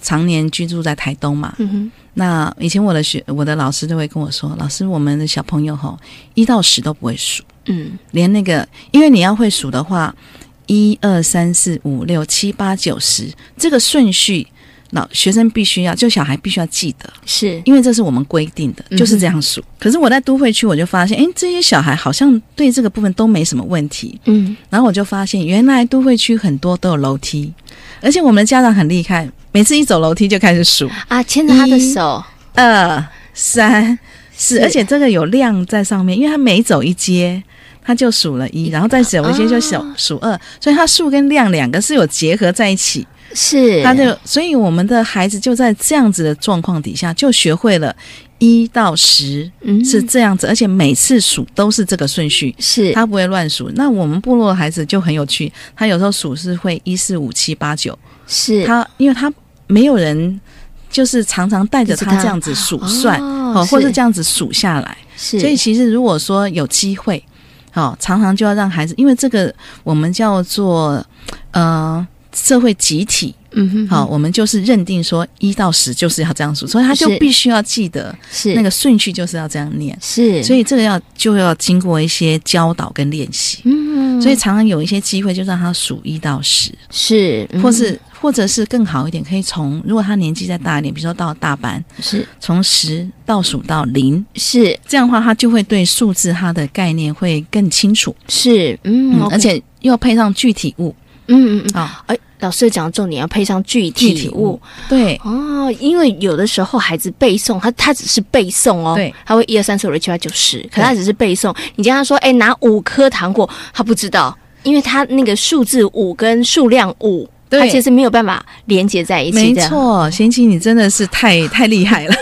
常年居住在台东嘛，嗯哼，那以前我的学，我的老师都会跟我说，老师，我们的小朋友吼，一到十都不会数，嗯，连那个，因为你要会数的话，一二三四五六七八九十这个顺序。老学生必须要，就小孩必须要记得，是。因为这是我们规定的，就是这样数。可是我在都会区，我就发现，哎，这些小孩好像对这个部分都没什么问题。嗯，然后我就发现，原来都会区很多都有楼梯，而且我们的家长很厉害，每次一走楼梯就开始数。啊，牵着他的手，二三四，而且这个有量在上面，因为他每走一阶，他就数了一，然后再走一阶就数数二，所以他数跟量两个是有结合在一起。是，他就，所以我们的孩子就在这样子的状况底下，就学会了一到十是这样子，而且每次数都是这个顺序，是他不会乱数。那我们部落的孩子就很有趣，他有时候数是会一四五七八九，是他，因为他没有人就是常常带着他这样子数算，哦，或是这样子数下来，是。所以其实如果说有机会，好，常常就要让孩子，因为这个我们叫做呃。社会集体，嗯哼，好，我们就是认定说一到十就是要这样数，所以他就必须要记得是。那个顺序就是要这样念，是，所以这个要就要经过一些教导跟练习，嗯，所以常常有一些机会就让他数一到十，是，或是或者是更好一点，可以从如果他年纪再大一点，比如说到大班，是。从十倒数到零，是。这样的话，他就会对数字它的概念会更清楚，是，嗯，而且又配上具体物。嗯嗯嗯，啊，哎，老师讲的重点要配上具体物，对哦，因为有的时候孩子背诵，他他只是背诵哦，对，他会一二三四五六七八九十，可他只是背诵。你跟他说，哎，拿五颗糖果，他不知道，因为他那个数字五跟数量五，他其实没有办法连接在一起。没错，贤琪，你真的是太太厉害了。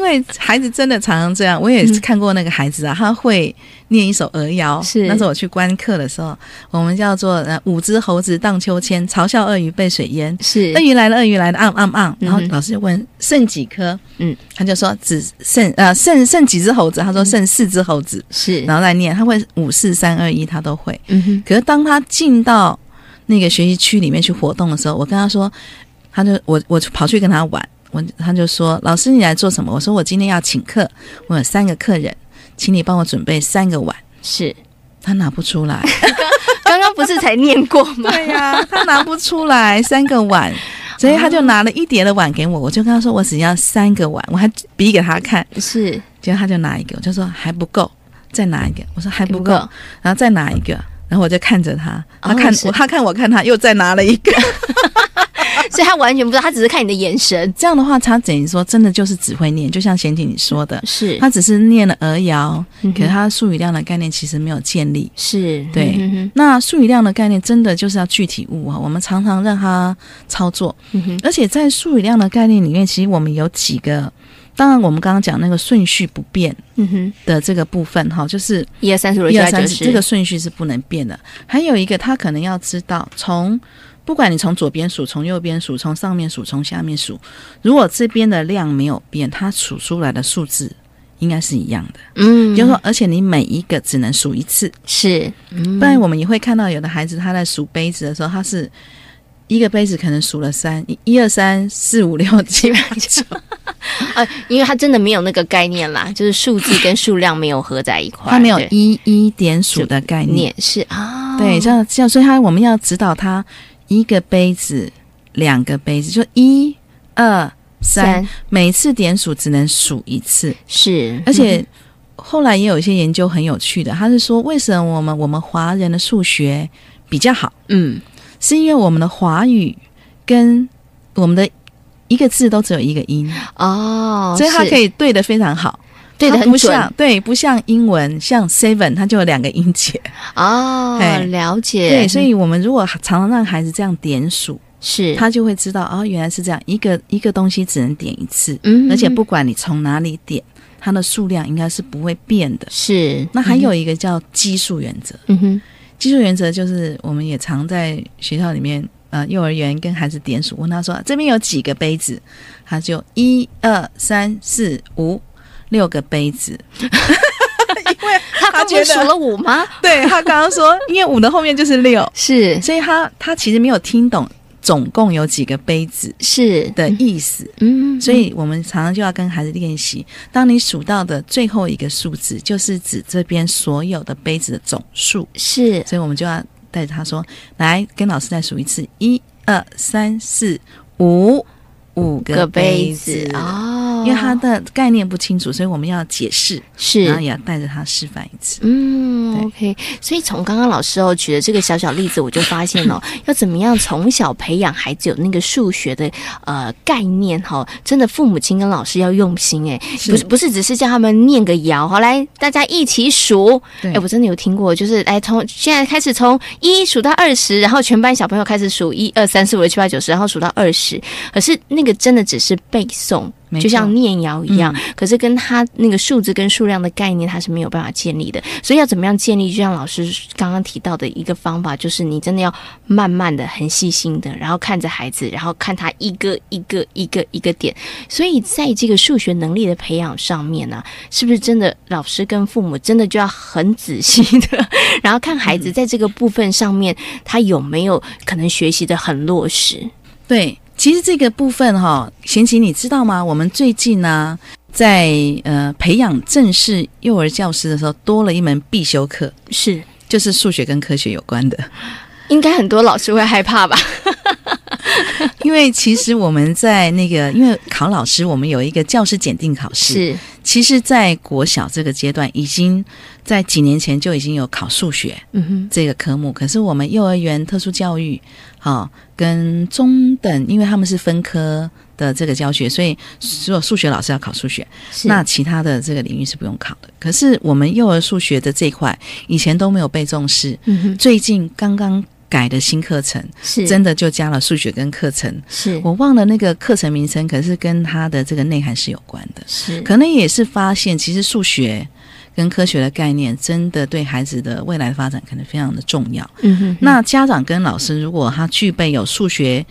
因为孩子真的常常这样，我也看过那个孩子啊，他会念一首儿谣。是那时候我去观课的时候，我们叫做“五只猴子荡秋千，嘲笑鳄鱼被水淹”。是鳄鱼来了，鳄鱼来了，昂昂昂。然后老师就问剩几颗？嗯，他就说只剩呃剩剩几只猴子？他说剩四只猴子。是，然后再念，他会五四三二一，他都会。嗯哼。可是当他进到那个学习区里面去活动的时候，我跟他说，他就我我跑去跟他玩。我他就说：“老师，你来做什么？”我说：“我今天要请客，我有三个客人，请你帮我准备三个碗。”是，他拿不出来。刚刚不是才念过吗？对呀，他拿不出来三个碗，所以他就拿了一叠的碗给我。我就跟他说：“我只要三个碗。”我还比给他看，是，结果他就拿一个，我就说还不够，再拿一个。我说还不够，然后再拿一个，然后我就看着他，他看我，他看我，看他，又再拿了一个。所以他完全不知道，他只是看你的眼神。这样的话，他等于说真的就是只会念，就像贤姐你说的，是他只是念了儿谣，可是他数语量的概念其实没有建立。是对，那数语量的概念真的就是要具体物啊。我们常常让他操作，而且在数语量的概念里面，其实我们有几个，当然我们刚刚讲那个顺序不变的这个部分哈，就是一二三四五六七八九十，这个顺序是不能变的。还有一个，他可能要知道从。不管你从左边数，从右边数，从上面数，从下面数，如果这边的量没有变，它数出来的数字应该是一样的。嗯，就是说，而且你每一个只能数一次，是。嗯。不然我们也会看到有的孩子他在数杯子的时候，他是一个杯子可能数了三，一二三四五六七八九，呃，因为他真的没有那个概念啦，就是数字跟数量没有合在一块，他没有一一点数的概念，是啊，对，这样这样，所以他我们要指导他一个杯子、两个杯子，就一二三，每次点数只能数一次，是，而且后来也有一些研究很有趣的，他是说为什么我们我们华人的数学比较好？嗯，是因为我们的华语跟我们的。一个字都只有一个音。哦，所以它可以对的非常好，对的很准。对，不像英文，像 seven 它就有两个音节哦。了解。对，所以我们如果常常让孩子这样点数，是他就会知道哦，原来是这样，一个一个东西只能点一次，嗯，而且不管你从哪里点，它的数量应该是不会变的。是。那还有一个叫基数原则，嗯哼，基数原则就是我们也常在学校里面。呃，幼儿园跟孩子点数，问他说：“这边有几个杯子？”他就一二三四五六个杯子。因为他刚才数了五吗？对他刚刚说，因为五的后面就是六，是，所以他他其实没有听懂总共有几个杯子是的意思。嗯，所以我们常常就要跟孩子练习，当你数到的最后一个数字，就是指这边所有的杯子的总数。是，所以我们就要。带着他说：“来，跟老师再数一次，一二三四五。”五个杯子哦，因为他的概念不清楚，所以我们要解释，是，然后也要带着他示范一次。嗯，OK。所以从刚刚老师哦举的这个小小例子，我就发现哦，要怎么样从小培养孩子有那个数学的呃概念哈，真的父母亲跟老师要用心哎，不是不是只是叫他们念个谣，好来大家一起数。哎，我真的有听过，就是来从现在开始从一数到二十，然后全班小朋友开始数一二三四五六七八九十，然后数到二十，可是那。那个真的只是背诵，就像念谣一样。可是跟他那个数字跟数量的概念，他是没有办法建立的。所以要怎么样建立？就像老师刚刚提到的一个方法，就是你真的要慢慢的、很细心的，然后看着孩子，然后看他一个一个、一个一个点。所以在这个数学能力的培养上面呢，是不是真的老师跟父母真的就要很仔细的，然后看孩子在这个部分上面，他有没有可能学习的很落实？对。其实这个部分哈，贤琴你知道吗？我们最近呢，在呃培养正式幼儿教师的时候，多了一门必修课，是就是数学跟科学有关的。应该很多老师会害怕吧？因为其实我们在那个，因为考老师，我们有一个教师检定考试。是，其实，在国小这个阶段，已经在几年前就已经有考数学，这个科目。可是我们幼儿园特殊教育，哈，跟中等，因为他们是分科的这个教学，所以只有数学老师要考数学，那其他的这个领域是不用考的。可是我们幼儿数学的这一块，以前都没有被重视，最近刚刚。改的新课程是真的就加了数学跟课程，是我忘了那个课程名称，可是跟它的这个内涵是有关的，是可能也是发现其实数学跟科学的概念真的对孩子的未来的发展可能非常的重要。嗯哼，那家长跟老师如果他具备有数学，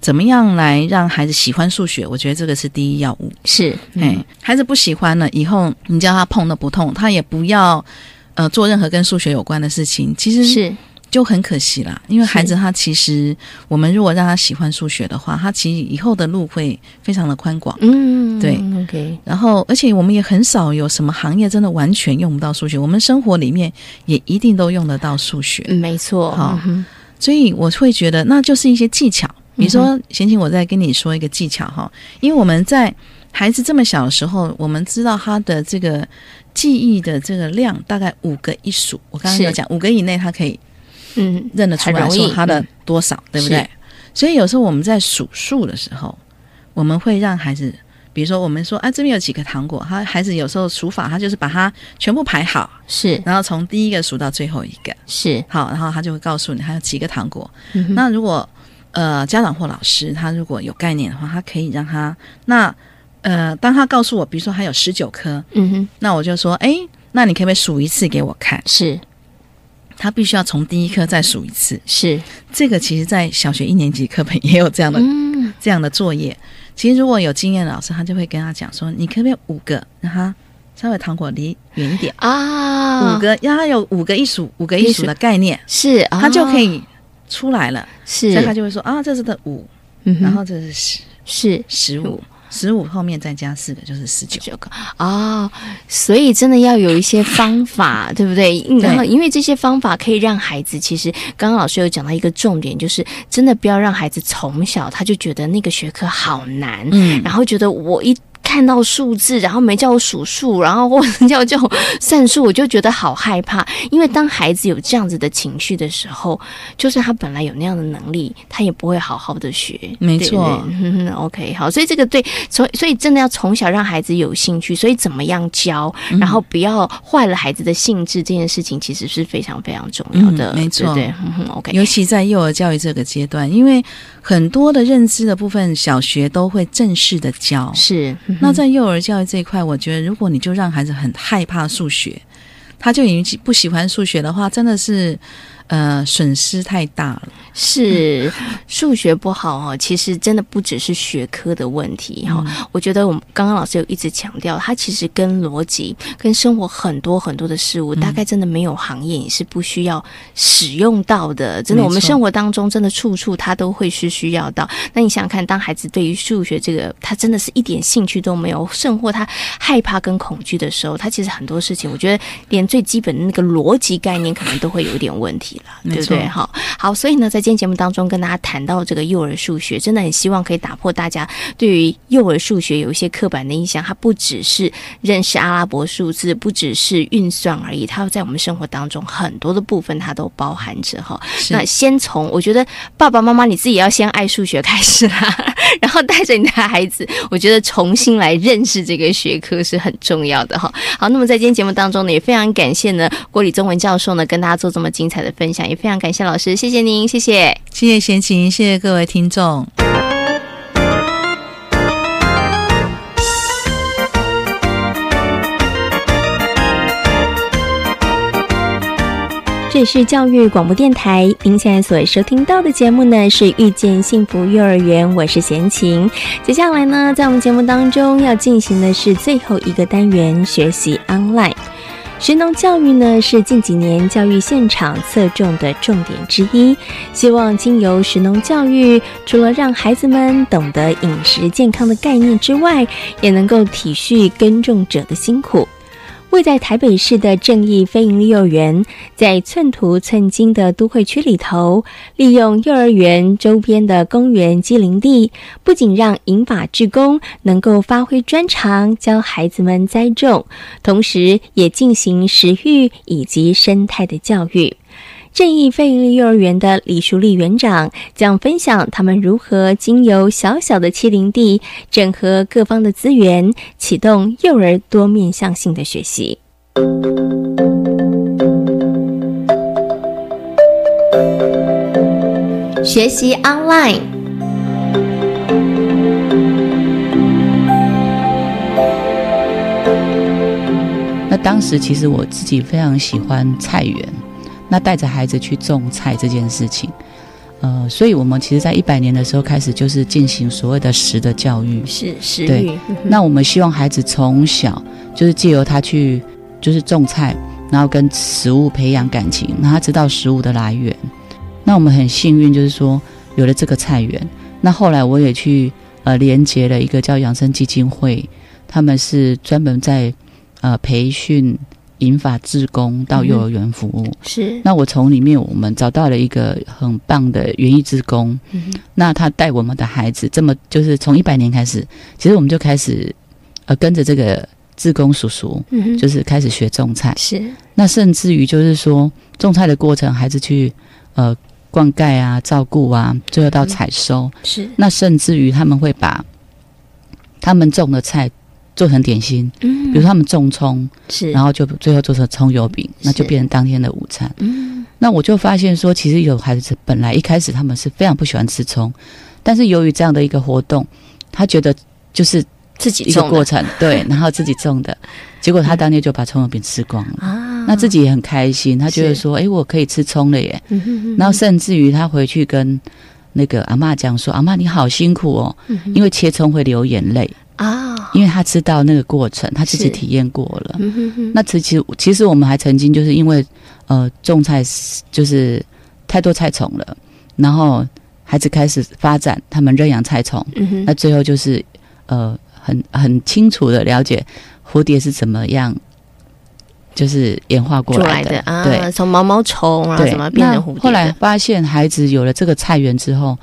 怎么样来让孩子喜欢数学？我觉得这个是第一要务。是，哎，孩子不喜欢了以后，你叫他碰都不痛，他也不要呃做任何跟数学有关的事情。其实是。就很可惜啦，因为孩子他其实，我们如果让他喜欢数学的话，他其实以后的路会非常的宽广。嗯，对，OK。然后，而且我们也很少有什么行业真的完全用不到数学，我们生活里面也一定都用得到数学。没错，好，所以我会觉得那就是一些技巧。比如说，贤琴，我再跟你说一个技巧哈，因为我们在孩子这么小的时候，我们知道他的这个记忆的这个量大概五个一数。我刚刚有讲，五个以内他可以。嗯，认得出来说他的多少，对不对？所以有时候我们在数数的时候，我们会让孩子，比如说我们说，啊，这边有几个糖果，他孩子有时候数法，他就是把它全部排好，是，然后从第一个数到最后一个，是，好，然后他就会告诉你还有几个糖果。那如果呃家长或老师他如果有概念的话，他可以让他那呃，当他告诉我，比如说还有十九颗，嗯哼，那我就说，哎，那你可不可以数一次给我看？是。他必须要从第一颗再数一次，是这个。其实，在小学一年级课本也有这样的这样的作业。其实，如果有经验的老师，他就会跟他讲说：“你可不可以五个，让他稍微糖果离远一点啊？五个，让他有五个一数，五个一数的概念，是他就可以出来了。是，所以他就会说啊，这是的五，然后这是十，是十五。十五后面再加四个就是十九个哦，所以真的要有一些方法，对不对？然后因为这些方法可以让孩子，其实刚刚老师有讲到一个重点，就是真的不要让孩子从小他就觉得那个学科好难，嗯，然后觉得我一。看到数字，然后没叫我数数，然后或者叫叫我算数，我就觉得好害怕。因为当孩子有这样子的情绪的时候，就是他本来有那样的能力，他也不会好好的学。没错，OK，好，所以这个对，所所以真的要从小让孩子有兴趣。所以怎么样教，然后不要坏了孩子的兴致，这件事情其实是非常非常重要的。没错，对，OK。尤其在幼儿教育这个阶段，因为很多的认知的部分，小学都会正式的教，是。那在幼儿教育这一块，我觉得如果你就让孩子很害怕数学，他就已经不喜欢数学的话，真的是。呃，损失太大了。是 数学不好哦，其实真的不只是学科的问题哈。我觉得我们刚刚老师有一直强调，它其实跟逻辑、跟生活很多很多的事物，大概真的没有行业你是不需要使用到的。真的，我们生活当中真的处处它都会是需要到。那你想想看，当孩子对于数学这个，他真的是一点兴趣都没有，甚或他害怕跟恐惧的时候，他其实很多事情，我觉得连最基本的那个逻辑概念，可能都会有一点问题了。对不对？哈，好，所以呢，在今天节目当中跟大家谈到这个幼儿数学，真的很希望可以打破大家对于幼儿数学有一些刻板的印象。它不只是认识阿拉伯数字，不只是运算而已，它在我们生活当中很多的部分它都包含着哈。那先从我觉得爸爸妈妈你自己要先爱数学开始啦，然后带着你的孩子，我觉得重新来认识这个学科是很重要的哈。好，那么在今天节目当中呢，也非常感谢呢郭李宗文教授呢跟大家做这么精彩的分。分享也非常感谢老师，谢谢您，谢谢，谢谢贤琴，谢谢各位听众。这里是教育广播电台，您现在所收听到的节目呢是遇见幸福幼儿园，我是贤琴。接下来呢，在我们节目当中要进行的是最后一个单元，学习 online。学农教育呢，是近几年教育现场侧重的重点之一。希望经由学农教育，除了让孩子们懂得饮食健康的概念之外，也能够体恤耕种者的辛苦。位在台北市的正义非营利幼儿园，在寸土寸金的都会区里头，利用幼儿园周边的公园及林地，不仅让银法志工能够发挥专长，教孩子们栽种，同时也进行食育以及生态的教育。正义非营利幼儿园的李淑丽园长将分享他们如何经由小小的七零地整合各方的资源，启动幼儿多面向性的学习。学习 online。那当时其实我自己非常喜欢菜园。那带着孩子去种菜这件事情，呃，所以我们其实，在一百年的时候开始，就是进行所谓的食的教育，是食育。那我们希望孩子从小就是借由他去，就是种菜，然后跟食物培养感情，让他知道食物的来源。那我们很幸运，就是说有了这个菜园。那后来我也去呃连接了一个叫养生基金会，他们是专门在呃培训。引法志工到幼儿园服务。是，那我从里面我们找到了一个很棒的园艺志工，嗯那他带我们的孩子，这么就是从一百年开始，其实我们就开始呃跟着这个志工叔叔，嗯就是开始学种菜，是，那甚至于就是说种菜的过程，孩子去呃灌溉啊、照顾啊，最后到采收，是，那甚至于他们会把他们种的菜。做成点心，嗯，比如他们种葱，是，然后就最后做成葱油饼，那就变成当天的午餐。嗯，那我就发现说，其实有孩子本来一开始他们是非常不喜欢吃葱，但是由于这样的一个活动，他觉得就是自己一个过程，对，然后自己种的，结果他当天就把葱油饼吃光了啊，那自己也很开心，他觉得说，哎，我可以吃葱了耶，然后甚至于他回去跟那个阿妈讲说，阿妈你好辛苦哦，因为切葱会流眼泪。啊，因为他知道那个过程，他自己体验过了。那其实其实我们还曾经就是因为呃种菜就是太多菜虫了，然后孩子开始发展他们认养菜虫，那最后就是呃很很清楚的了解蝴蝶是怎么样。就是演化过来的啊，对，从毛毛虫啊怎么变成蝴蝶？后来发现孩子有了这个菜园之后，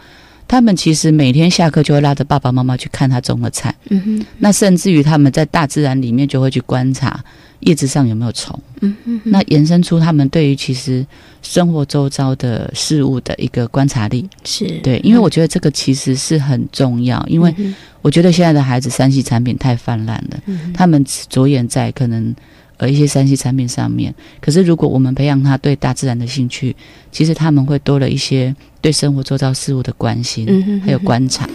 他们其实每天下课就会拉着爸爸妈妈去看他种的菜。嗯哼，那甚至于他们在大自然里面就会去观察叶子上有没有虫。嗯哼，那延伸出他们对于其实生活周遭的事物的一个观察力。是对，因为我觉得这个其实是很重要，因为我觉得现在的孩子三 C 产品太泛滥了，他们着眼在可能。呃，一些三 C 产品上面，可是如果我们培养他对大自然的兴趣，其实他们会多了一些对生活周遭事物的关心，还有观察。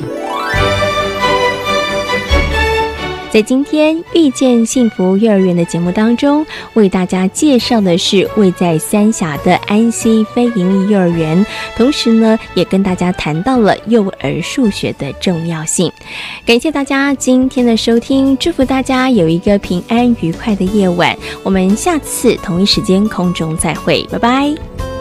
在今天遇见幸福幼儿园的节目当中，为大家介绍的是位在三峡的安溪非营利幼儿园，同时呢，也跟大家谈到了幼儿数学的重要性。感谢大家今天的收听，祝福大家有一个平安愉快的夜晚。我们下次同一时间空中再会，拜拜。